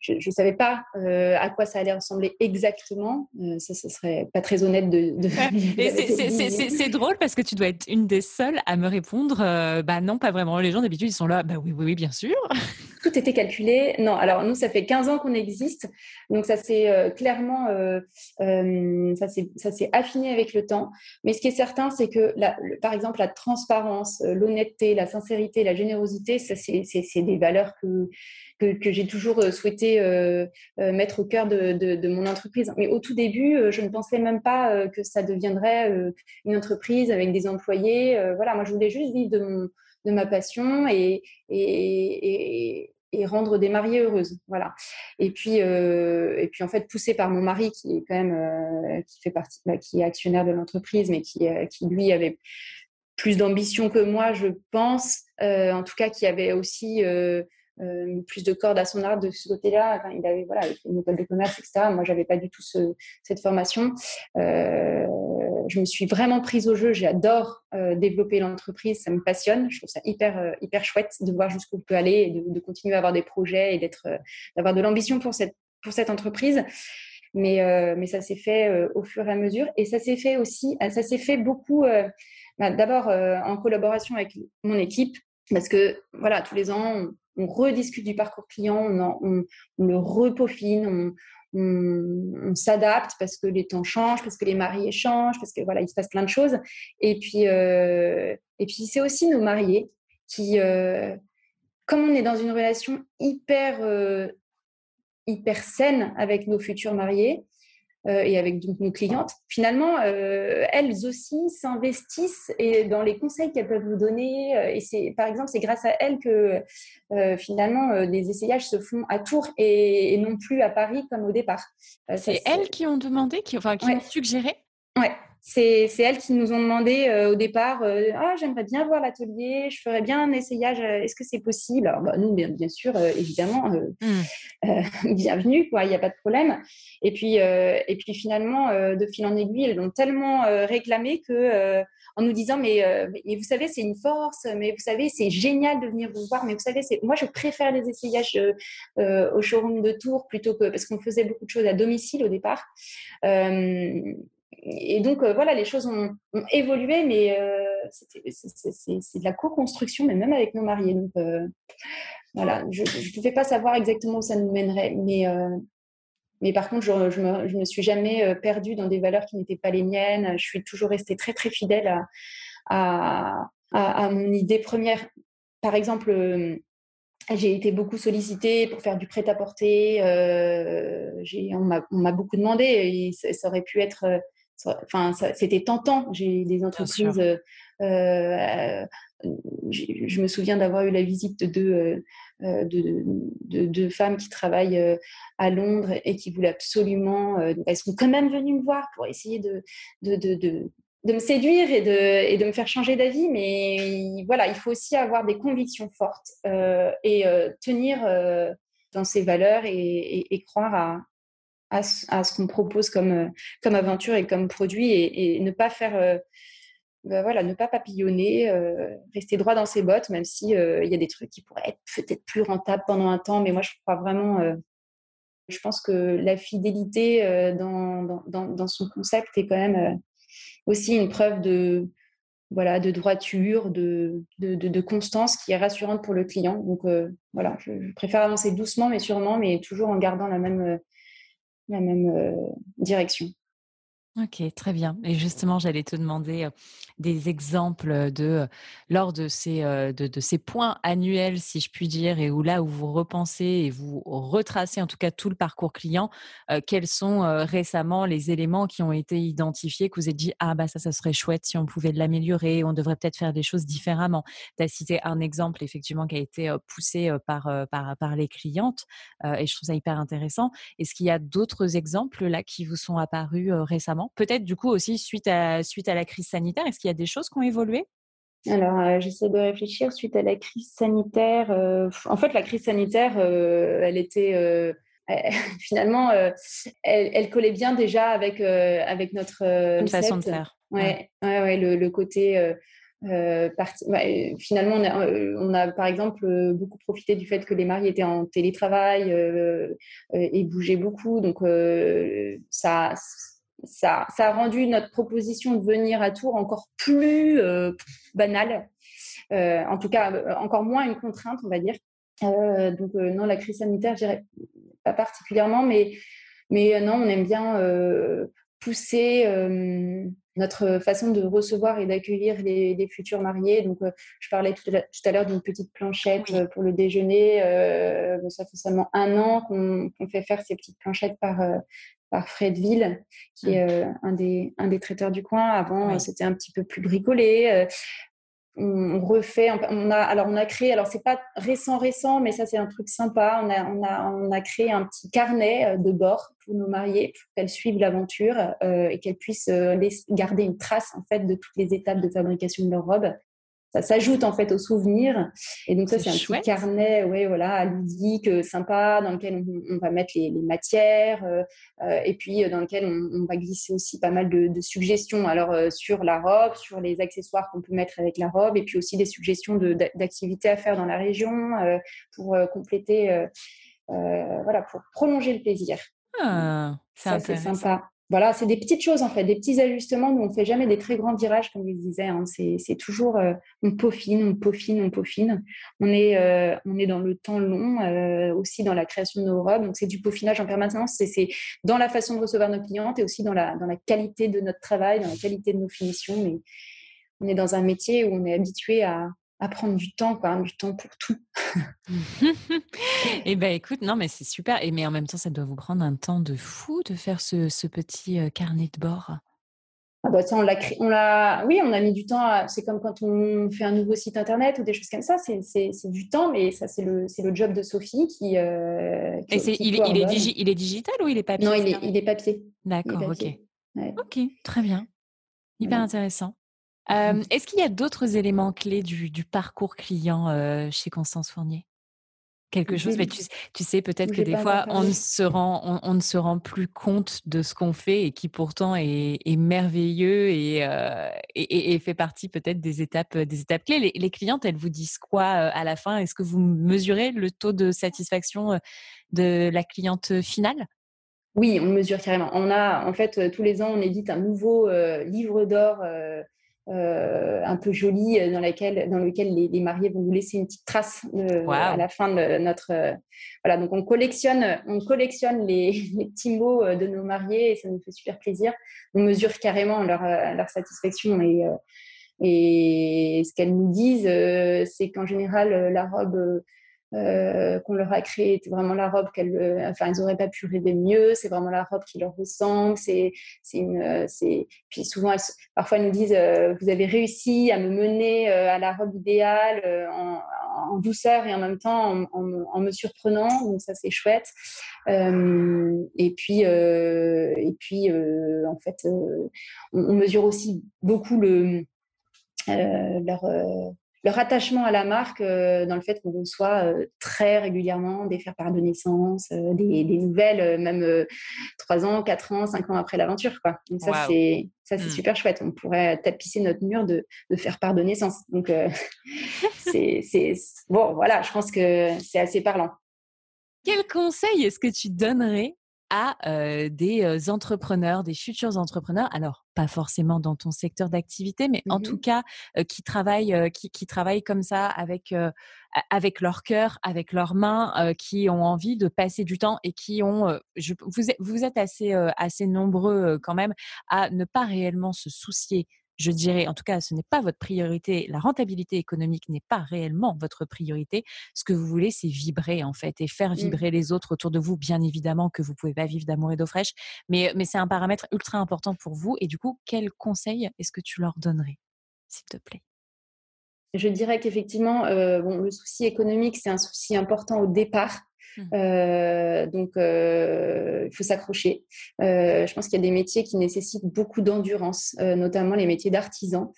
je ne savais pas euh, à quoi ça allait ressembler exactement. ça, ce serait pas très honnête de. c'est drôle parce que tu dois être une des seules à me répondre. bah non, pas vraiment. Les gens d'habitude ils sont là. Bah oui, oui, oui, bien sûr. Tout était calculé. Non, alors nous, ça fait 15 ans qu'on existe, donc ça s'est clairement, ça s'est affiné avec le temps. Mais ce qui est certain, c'est que, par exemple, la transparence, l'honnêteté, la sincérité, la générosité, ça c'est des valeurs que que, j'ai toujours euh, souhaité euh, euh, mettre au cœur de, mon entreprise. Mais au tout début, je ne pensais même pas que ça deviendrait une entreprise avec des employés. voilà, moi, je voulais juste vivre de, ma passion et, rendre des mariées heureuses. Voilà. Et puis, et puis en fait, poussé par mon mari qui est quand même qui fait partie, bah, qui est actionnaire de l'entreprise, mais qui, qui lui avait plus d'ambition que moi, je pense. en tout cas, qui avait aussi plus de cordes à son arc de ce côté-là. il avait voilà, une école de commerce, etc. Moi, j'avais pas du tout cette formation. je me suis vraiment prise au jeu. J'adore développer l'entreprise. Ça me passionne. Je trouve ça hyper, hyper chouette de voir jusqu'où on peut aller et de, continuer à avoir des projets et d'être, d'avoir de l'ambition pour cette, pour cette entreprise. Mais, euh, mais ça s'est fait euh, au fur et à mesure. Et ça s'est fait aussi, euh, ça s'est fait beaucoup, bah, d'abord en collaboration avec mon équipe, parce que voilà, tous les ans, rediscute du parcours client, on, on, le repaufine, on, s'adapte parce que les temps changent, parce que les mariés changent, parce que voilà, il se passe plein de choses. Et puis, et puis c'est aussi nos mariés qui, comme on est dans une relation hyper hyper saine avec nos futurs mariés euh, et avec nos clientes, finalement, euh, elles aussi s'investissent et dans les conseils qu'elles peuvent vous donner. Euh, et c'est, par exemple, c'est grâce à elles que finalement les essayages se font à Tours et, non plus à Paris comme au départ. c'est elles qui ont demandé, qui, enfin, qui ont suggéré? Ouais, c'est elles qui nous ont demandé euh, au départ euh, Ah, j'aimerais bien voir l'atelier, je ferais bien un essayage, euh, est-ce que c'est possible? Alors, bah, nous, bien, bien sûr, évidemment, mmh. bienvenue, quoi, il n'y a pas de problème. Et puis, et puis finalement, de fil en aiguille, elles l'ont tellement réclamé que. en nous disant mais, mais vous savez c'est une force mais vous savez c'est génial de venir vous voir mais vous savez moi je préfère les essayages au showroom de Tours plutôt que parce qu'on faisait beaucoup de choses à domicile au départ et donc, euh, voilà, les choses ont, évolué, mais euh, c'est de la co-construction, même avec nos mariés. Donc, euh, voilà, je ne pouvais pas savoir exactement où ça nous mènerait, mais, mais par contre, je, ne me, suis jamais perdue dans des valeurs qui n'étaient pas les miennes. Je suis toujours restée très, très fidèle à, à, mon idée première. Par exemple, j'ai été beaucoup sollicitée pour faire du prêt-à-porter. on m'a beaucoup demandé et ça, aurait pu être enfin, c'était tentant. J'ai des entreprises. Euh, euh, je me souviens d'avoir eu la visite de deux, euh, de, de, femmes qui travaillent à Londres et qui voulaient absolument. elles sont quand même venues me voir pour essayer de, de, de me séduire et de, et de me faire changer d'avis, mais voilà, il faut aussi avoir des convictions fortes et tenir dans ses valeurs et croire à, à, ce qu'on propose comme, euh, comme aventure et comme produit et, ne pas faire, euh, bah voilà, ne pas papillonner, euh, rester droit dans ses bottes, même si il y a des trucs qui pourraient être peut-être plus rentables pendant un temps. Mais moi, je crois vraiment, je pense que la fidélité dans, dans, dans, son concept est quand même aussi une preuve de, voilà, de droiture, de, de, constance qui est rassurante pour le client. Donc voilà, je, préfère avancer doucement mais sûrement, mais toujours en gardant la même, la même euh, direction. Ok, très bien. Et justement, j'allais te demander des exemples de lors de ces, de, ces points annuels, si je puis dire, et où là où vous repensez et vous retracez en tout cas tout le parcours client, quels sont récemment les éléments qui ont été identifiés, que vous avez dit ah bah ça, ça serait chouette si on pouvait l'améliorer, on devrait peut-être faire des choses différemment. Tu as cité un exemple effectivement qui a été poussé par, par, par les clientes et je trouve ça hyper intéressant. Est-ce qu'il y a d'autres exemples là qui vous sont apparus récemment? Peut-être du coup aussi suite à, suite à la crise sanitaire, est-ce qu'il y a des choses qui ont évolué? Alors, euh, j'essaie de réfléchir suite à la crise sanitaire. Euh, en fait, la crise sanitaire, euh, elle était finalement, elle, collait bien déjà avec avec notre façon de faire. Ouais, ouais, ouais, le, côté. finalement, on a, on a, par exemple beaucoup profité du fait que les mariés étaient en télétravail et bougeaient beaucoup. Donc, ça, ça, a rendu notre proposition de venir à Tours encore plus euh, banale, euh, en tout cas euh, encore moins une contrainte, on va dire. donc non, la crise sanitaire, je dirais pas particulièrement, mais, mais non, on aime bien pousser notre façon de recevoir et d'accueillir les, futurs mariés. Donc, je parlais tout à l'heure d'une petite planchette pour le déjeuner. ça fait seulement un an qu'on fait faire ces petites planchettes par, par Fredville, qui est mmh. euh, un, des, un des traiteurs du coin. Avant, c'était un petit peu plus bricolé. Euh. on refait, on a, alors on a créé, alors c'est pas récent récent, mais ça c'est un truc sympa. On a, on a, on a créé un petit carnet de bord pour nos mariés, pour qu'elles suivent l'aventure et qu'elles puissent garder une trace en fait de toutes les étapes de fabrication de leur robe ça s'ajoute en fait aux souvenirs. Et donc ça, c'est un petit carnet, ouais, voilà, ludique, euh, sympa, dans lequel on, va mettre les, matières, euh, euh, et puis dans lequel on, va glisser aussi pas mal de, suggestions. Alors sur la robe, sur les accessoires qu'on peut mettre avec la robe, et puis aussi des suggestions d'activités à faire dans la région pour compléter, voilà, pour prolonger le plaisir. Ah, c'est sympa voilà, c'est des petites choses en fait, des petits ajustements. Nous, on ne fait jamais des très grands virages, comme je disais. Hein. C'est toujours, euh, on peaufine, on peaufine, on peaufine. On est, euh, on est dans le temps long, euh, aussi dans la création de nos robes. Donc, c'est du peaufinage en permanence. C'est dans la façon de recevoir nos clientes et aussi dans la, dans la qualité de notre travail, dans la qualité de nos finitions. Mais on est dans un métier où on est habitué à, à prendre du temps, quoi, du temps pour tout. et eh ben écoute, non mais c'est super. Et mais en même temps, ça doit vous prendre un temps de fou de faire ce, ce petit carnet de bord. Ah bah ça, on l'a on l'a, oui, on a mis du temps. C'est comme quand on fait un nouveau site internet ou des choses comme ça. C'est du temps, mais ça c'est le, le job de Sophie qui. Euh, et c'est, il, il, est il est digital ou il est papier Non, il est, il est papier. D'accord, ok. Ok, très bien. Hyper intéressant. Mmh. Est-ce qu'il y a d'autres éléments clés du, parcours client chez Constance Fournier? Quelque chose, mais tu, sais peut-être que des fois on ne, se rend, on, ne se rend plus compte de ce qu'on fait et qui pourtant est, merveilleux et, et, fait partie peut-être des étapes, des étapes clés. Les, les, clientes, elles vous disent quoi à la fin? Est-ce que vous mesurez le taux de satisfaction de la cliente finale? Oui, on mesure carrément. On a, en fait, tous les ans, on édite un nouveau livre d'or euh, un peu joli euh, dans, laquelle, dans lequel les, mariés vont nous laisser une petite trace euh, à la fin de notre. voilà, donc on collectionne, on collectionne les, petits mots de nos mariés et ça nous fait super plaisir. On mesure carrément leur, leur satisfaction et, et ce qu'elles nous disent, c'est qu'en général, la robe euh, qu'on leur a créé c'est vraiment la robe qu'elles euh, enfin elles n'auraient pas pu rêver mieux c'est vraiment la robe qui leur ressemble c'est c'est une euh, c'est puis souvent parfois elles nous disent vous avez réussi à me mener à la robe idéale en, douceur et en même temps en, me surprenant. Donc ça c'est chouette. Et puis et puis en fait on, mesure aussi beaucoup le leur leur attachement à la marque euh, dans le fait qu'on reçoit euh, très régulièrement des faire-part de naissance, euh, des, nouvelles, même trois ans, quatre ans, cinq ans après l'aventure. Quoi. Donc ça, c'est ça c'est mmh. super chouette. On pourrait tapisser notre mur de, de faire-part de naissance. Donc c'est bon, voilà, je pense que c'est assez parlant. Quel conseil est-ce que tu donnerais à des entrepreneurs, des futurs entrepreneurs, alors pas forcément dans ton secteur d'activité, mais en mmh tout cas qui travaillent, qui, qui, travaillent comme ça avec avec leur cœur, avec leurs mains, qui ont envie de passer du temps et qui ont, je, vous, êtes, vous êtes assez assez nombreux quand même à ne pas réellement se soucier je dirais, en tout cas, ce n'est pas votre priorité, la rentabilité économique n'est pas réellement votre priorité. Ce que vous voulez, c'est vibrer en fait et faire mmh. vibrer les autres autour de vous. Bien évidemment que vous pouvez pas vivre d'amour et d'eau fraîche, mais, mais c'est un paramètre ultra important pour vous. Et du coup, quel conseil est-ce que tu leur donnerais, s'il te plaît? Je dirais qu'effectivement, euh, bon, le souci économique, c'est un souci important au départ. Mmh. Euh, donc, euh, il faut s'accrocher. Euh, je pense qu'il y a des métiers qui nécessitent beaucoup d'endurance, notamment les métiers d'artisan.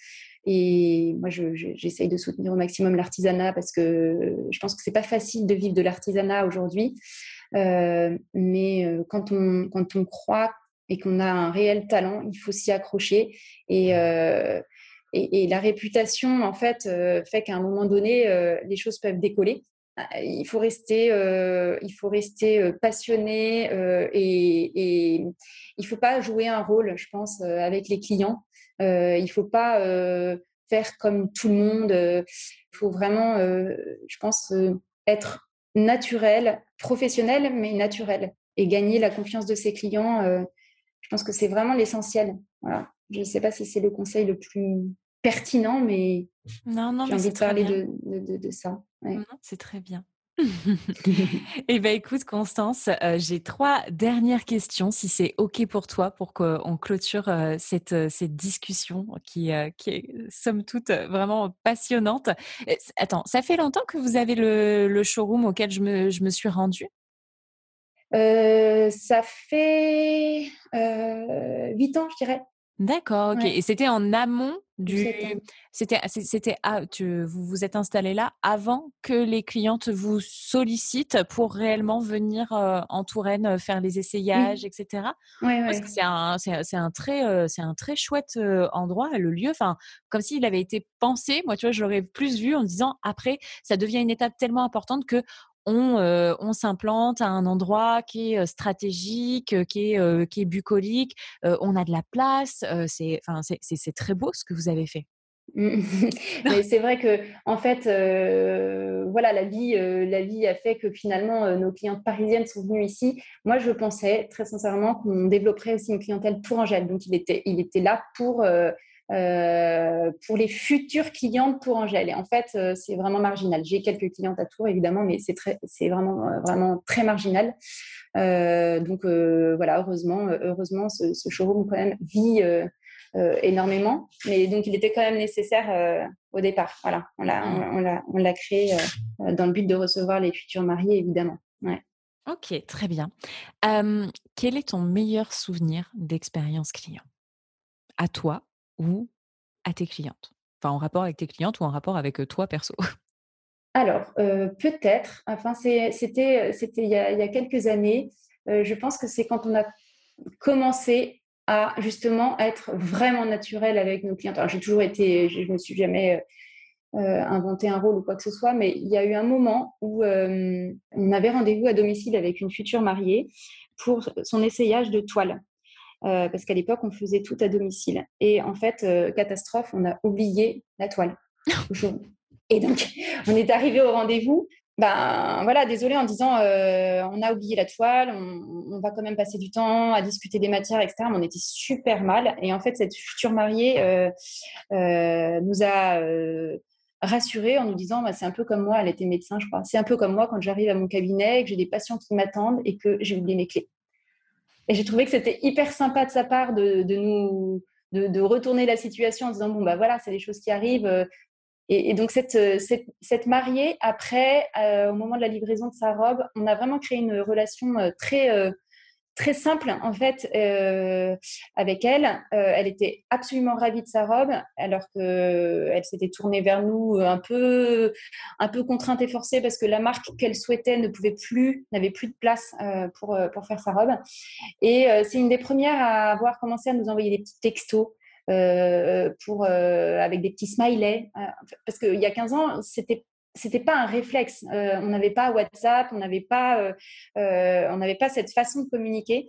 Et moi, j'essaye de soutenir au maximum l'artisanat parce que je pense que c'est pas facile de vivre de l'artisanat aujourd'hui. mais quand on, quand on croit et qu'on a un réel talent, il faut s'y accrocher. Et, et, et, la réputation, en fait, fait qu'à un moment donné, les choses peuvent décoller. Euh, il faut rester, euh, il faut rester euh, passionné et, et il faut pas jouer un rôle, je pense, avec les clients. il faut pas faire comme tout le monde. Il faut vraiment, je pense, être naturel, professionnel, mais naturel et gagner la confiance de ses clients. je pense que c'est vraiment l'essentiel. Je ne sais pas si c'est le conseil le plus pertinent, mais non, non, j'ai envie de parler de, de, de, ça. c'est très bien. eh bien, écoute, Constance, euh, j'ai trois dernières questions, si c'est OK pour toi, pour qu'on clôture euh, cette, euh, cette discussion qui, qui est, somme toute, vraiment passionnante. Attends, ça fait longtemps que vous avez le, le showroom auquel je me, je me suis rendue? Ça fait huit ans, je dirais. D'accord, ok. Et c'était en amont du. C'était, c'était, tu, vous vous êtes installé là avant que les clientes vous sollicitent pour réellement venir en Touraine faire les essayages, etc. Oui, Parce que c'est un, c'est, un très, c'est un très chouette endroit, le lieu. Enfin, comme s'il avait été pensé. Moi, tu vois, j'aurais plus vu en disant après, ça devient une étape tellement importante que on, s'implante à un endroit qui est stratégique, qui est, qui est bucolique, on a de la place, c'est, c'est, très beau ce que vous avez fait. Mais c'est vrai que en fait, voilà, la vie, la vie a fait que finalement nos clientes parisiennes sont venues ici. Moi, je pensais très sincèrement qu'on développerait aussi une clientèle pour Angèle. Donc, il était, il était là pour euh, pour les futures clientes pour Angèle. Et en fait, euh, c'est vraiment marginal. J'ai quelques clientes à Tours, évidemment, mais c'est vraiment, euh, vraiment très marginal. donc voilà, heureusement, heureusement, ce, showroom quand même vit énormément. Mais donc, il était quand même nécessaire au départ. Voilà, on l'a, on, l'a, on l'a créé dans le but de recevoir les futurs mariés, évidemment. Ouais. Ok, très bien. quel est ton meilleur souvenir d'expérience client? À toi ou à tes clientes? Enfin, en rapport avec tes clientes ou en rapport avec toi perso? Alors, peut-être. Enfin, c'était il y, a, quelques années. je pense que c'est quand on a commencé à justement être vraiment naturel avec nos clientes. Alors, j'ai toujours été, je ne me suis jamais inventé un rôle ou quoi que ce soit, mais il y a eu un moment où on avait rendez-vous à domicile avec une future mariée pour son essayage de toile. Euh, parce qu'à l'époque, on faisait tout à domicile. Et en fait, euh, catastrophe, on a oublié la toile. Et donc, on est arrivé au rendez-vous. Ben voilà, désolé en disant euh, on a oublié la toile, on, va quand même passer du temps à discuter des matières, etc. Mais on était super mal. Et en fait, cette future mariée nous a rassurés en nous disant bah, c'est un peu comme moi, elle était médecin, je crois. C'est un peu comme moi quand j'arrive à mon cabinet, que j'ai des patients qui m'attendent et que j'ai oublié mes clés. Et j'ai trouvé que c'était hyper sympa de sa part de, nous de, retourner la situation en disant bon bah voilà c'est des choses qui arrivent. Euh, et, donc cette, cette, mariée après euh, au moment de la livraison de sa robe, on a vraiment créé une relation euh, très très simple en fait euh, avec elle. Euh, elle était absolument ravie de sa robe, alors qu'elle s'était tournée vers nous un peu, un peu contrainte et forcée parce que la marque qu'elle souhaitait ne pouvait plus, n'avait plus de place euh, pour, pour faire sa robe. Et c'est une des premières à avoir commencé à nous envoyer des petits textos. pour, avec des petits smileys. parce qu'il y a 15 ans, c'était c'était pas un réflexe. Euh, on n'avait pas WhatsApp, on n'avait pas, euh, euh, on n'avait pas cette façon de communiquer.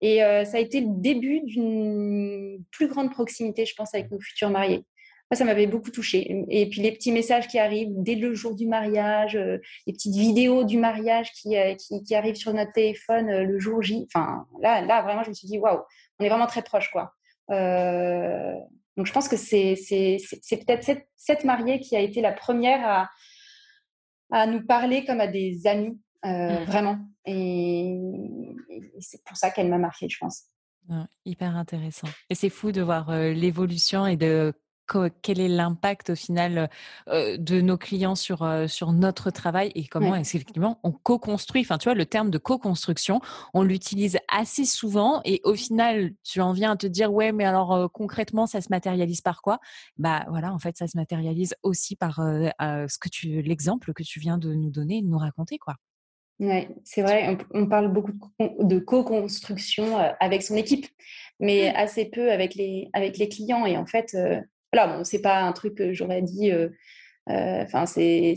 Et ça a été le début d'une plus grande proximité, je pense, avec nos futurs mariés. Moi, ça m'avait beaucoup touché. Et puis les petits messages qui arrivent dès le jour du mariage, les petites vidéos du mariage qui, qui, arrivent sur notre téléphone le jour J. Enfin, là, là, vraiment, je me suis dit, waouh, on est vraiment très proches, quoi. donc, je pense que c'est peut-être cette mariée qui a été la première à, à nous parler comme à des amis, euh, mmh. vraiment. Et, c'est pour ça qu'elle m'a marquée, je pense. hyper intéressant. Et c'est fou de voir euh, l'évolution et de quel est l'impact au final de nos clients sur, sur notre travail et comment effectivement on co-construit. Enfin, tu vois, le terme de co-construction, on l'utilise assez souvent et au final, tu en viens à te dire, ouais, mais alors concrètement, ça se matérialise par quoi? Bah voilà, en fait, ça se matérialise aussi par ce que tu, l'exemple que tu viens de nous donner, de nous raconter, quoi. Oui, c'est vrai, on, parle beaucoup de co-construction avec son équipe, mais mmh. assez peu avec les, avec les clients. Et en fait, voilà, bon, c'est pas un truc que j'aurais dit. Euh, euh, enfin, c'est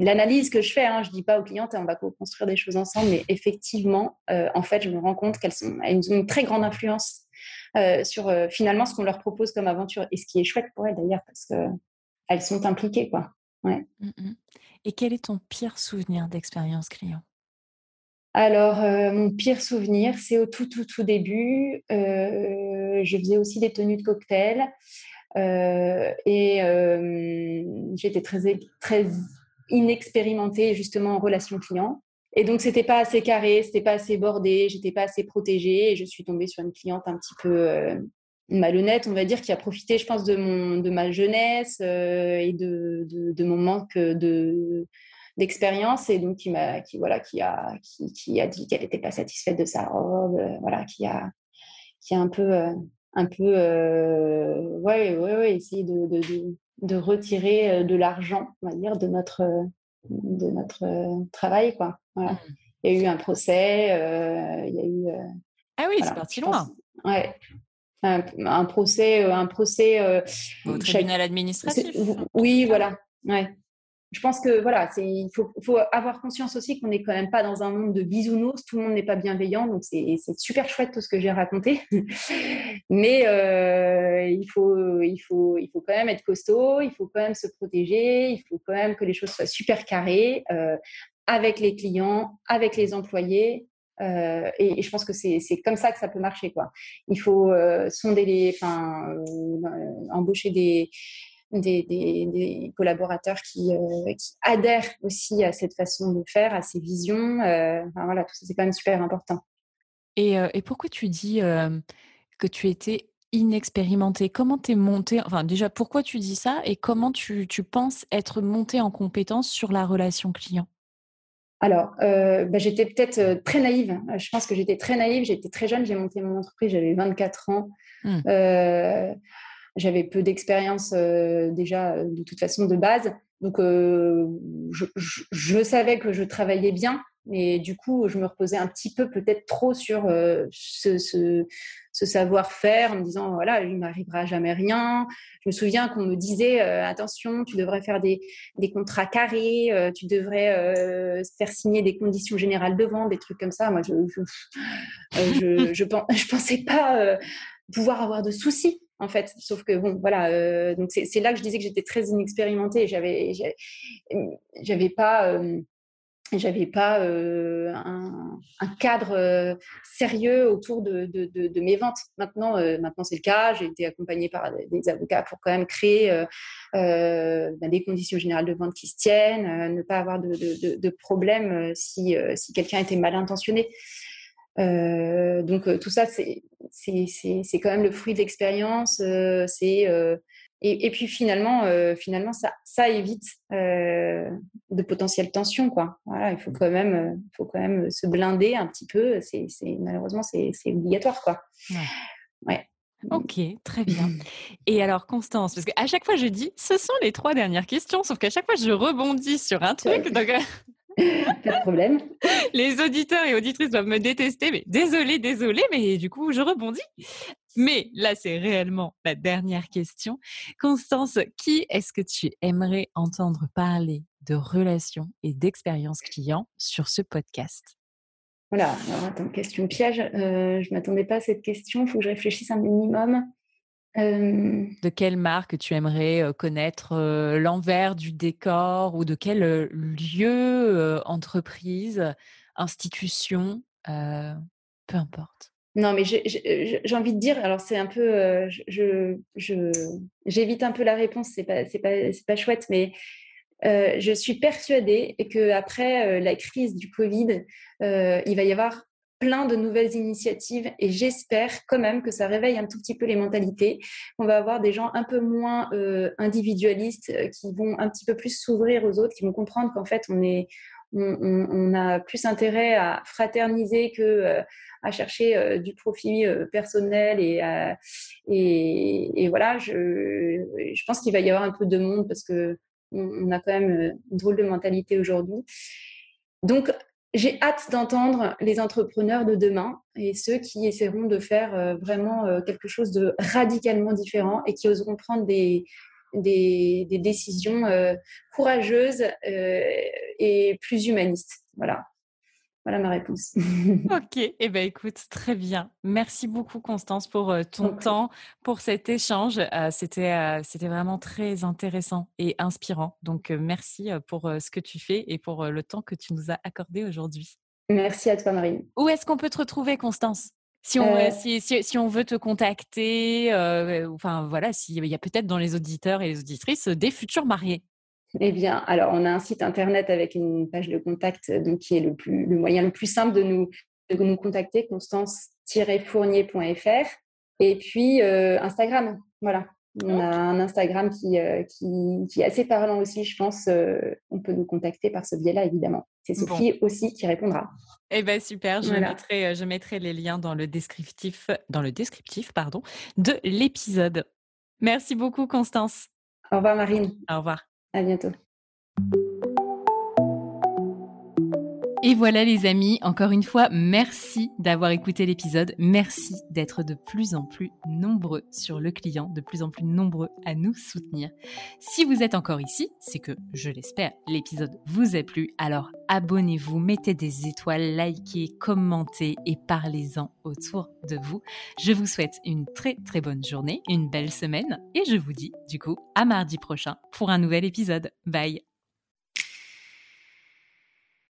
l'analyse que je fais. Hein. Je dis pas aux clientes, on va co-construire des choses ensemble, mais effectivement, euh, en fait, je me rends compte qu'elles ont une très grande influence sur finalement ce qu'on leur propose comme aventure et ce qui est chouette pour elles d'ailleurs parce qu'elles sont impliquées, quoi. Mmh, mmh. Et quel est ton pire souvenir d'expérience client? Alors, mon pire souvenir, c'est au tout, tout, tout début. je faisais aussi des tenues de cocktail. et j'étais très, très inexpérimentée justement en relation client. Et donc, c'était pas assez carré, c'était pas assez bordé, j'étais pas assez protégée et je suis tombée sur une cliente un petit peu euh, malhonnête, on va dire, qui a profité, je pense, de, mon, de ma jeunesse euh, et de, mon manque de d'expérience et donc qui m'a qui voilà qui a qui, qui a dit qu'elle n'était pas satisfaite de sa robe voilà qui a qui a un peu un peu ouais ouais ouais essayé de, de, de retirer de l'argent on va dire de notre de notre travail quoi. Voilà. Mmh. il y a eu un procès il y a eu ah oui c'est parti loin. ouais. Un, procès un procès au tribunal administratif. oui voilà ouais je pense que voilà, il faut, avoir conscience aussi qu'on n'est quand même pas dans un monde de bisounours, tout le monde n'est pas bienveillant, donc c'est super chouette tout ce que j'ai raconté. Mais euh, il, faut, il, faut, il faut quand même être costaud, il faut quand même se protéger, il faut quand même que les choses soient super carrées euh, avec les clients, avec les employés. Euh, et, je pense que c'est comme ça que ça peut marcher. Quoi. Il faut sonder les, enfin, embaucher des, des, collaborateurs qui, euh, qui, adhèrent aussi à cette façon de faire, à ces visions. Euh, voilà, tout ça, c'est quand même super important. Et, euh, et pourquoi tu dis que tu étais inexpérimentée? Comment tu es montée Enfin, déjà, pourquoi tu dis ça et comment tu, tu penses être montée en compétence sur la relation client? Alors, bah, j'étais peut-être très naïve. Je pense que j'étais très naïve. J'étais très jeune. J'ai monté mon entreprise. J'avais 24 ans. Mmh. J'avais peu d'expérience euh, déjà euh, de toute façon de base. Donc, euh, je, savais que je travaillais bien, mais du coup, je me reposais un petit peu peut-être trop sur ce, savoir-faire en me disant, voilà, il m'arrivera jamais rien. Je me souviens qu'on me disait, attention, tu devrais faire des, contrats carrés, tu devrais faire signer des conditions générales de vente, des trucs comme ça. Moi, je je, je, je, pensais pas pouvoir avoir de soucis en fait. Sauf que bon, voilà. Euh, donc c'est là que je disais que j'étais très inexpérimentée. J'avais, j'avais pas, euh, j'avais pas euh, un, cadre sérieux autour de, mes ventes. Maintenant, maintenant c'est le cas. J'ai été accompagnée par des avocats pour quand même créer ben, des conditions générales de vente qui se tiennent, ne pas avoir de, de problème si, si quelqu'un était mal intentionné. Euh, donc euh, tout ça, c'est quand même le fruit d'expérience. Euh, c'est et, et, puis finalement, finalement, ça, ça évite de potentielles tensions, quoi. Voilà, il faut quand même, faut quand même se blinder un petit peu. C'est malheureusement, c'est obligatoire, quoi. Ouais. Ok, très bien. Et alors, Constance, parce qu'à chaque fois je dis, ce sont les trois dernières questions, sauf qu'à chaque fois je rebondis sur un truc. Donc, Pas de problème. Les auditeurs et auditrices doivent me détester, mais désolé, désolé, mais du coup, je rebondis. Mais là, c'est réellement la dernière question. Constance, qui est-ce que tu aimerais entendre parler de relations et d'expérience client sur ce podcast? Voilà, alors attends, question piège. Euh, je ne m'attendais pas à cette question, il faut que je réfléchisse un minimum. De quelle marque tu aimerais connaître l'envers du décor ou de quel lieu, entreprise, institution, peu importe. Non, mais j'ai envie de dire, alors c'est un peu, je, j'évite un peu la réponse, c'est pas, c'est pas, pas chouette, mais je suis persuadée que après la crise du Covid, il va y avoir plein de nouvelles initiatives et j'espère quand même que ça réveille un tout petit peu les mentalités. On va avoir des gens un peu moins euh, individualistes euh, qui vont un petit peu plus s'ouvrir aux autres, qui vont comprendre qu'en fait on est on, a plus intérêt à fraterniser que euh, à chercher du profit personnel et, et, et, voilà. Je, je pense qu'il va y avoir un peu de monde parce que on a quand même une drôle de mentalité aujourd'hui. Donc, j'ai hâte d'entendre les entrepreneurs de demain et ceux qui essaieront de faire euh, vraiment euh, quelque chose de radicalement différent et qui oseront prendre des, des, décisions euh, courageuses et plus humanistes. Voilà. Voilà ma réponse. ok, et eh ben écoute, très bien. Merci beaucoup Constance pour euh, ton temps, pour cet échange. Euh, c'était euh, c'était vraiment très intéressant et inspirant. Donc merci pour ce que tu fais et pour le temps que tu nous as accordé aujourd'hui. Merci à toi Marine. Où est-ce qu'on peut te retrouver Constance? Si on, si, si, on veut te contacter, enfin voilà, s'il y a peut-être dans les auditeurs et les auditrices des futurs mariés. Eh bien, alors on a un site internet avec une page de contact, donc qui est le, plus, le moyen le plus simple de nous, de nous contacter, constance-fournier.fr. Et puis Instagram, voilà. On a un Instagram qui, euh, qui, qui, est assez parlant aussi, je pense. Euh, on peut nous contacter par ce biais-là, évidemment. C'est Sophie aussi qui répondra. Eh bien, super. Je, mettrai, euh, je mettrai les liens dans le descriptif, dans le descriptif pardon, de l'épisode. Merci beaucoup, Constance. Au revoir, Marine. Au revoir. À bientôt. Et voilà les amis, encore une fois, merci d'avoir écouté l'épisode. Merci d'être de plus en plus nombreux sur le client, de plus en plus nombreux à nous soutenir. Si vous êtes encore ici, c'est que, je l'espère, l'épisode vous a plu. Alors abonnez-vous, mettez des étoiles, likez, commentez et parlez-en autour de vous. Je vous souhaite une très très bonne journée, une belle semaine et je vous dis du coup à mardi prochain pour un nouvel épisode. Bye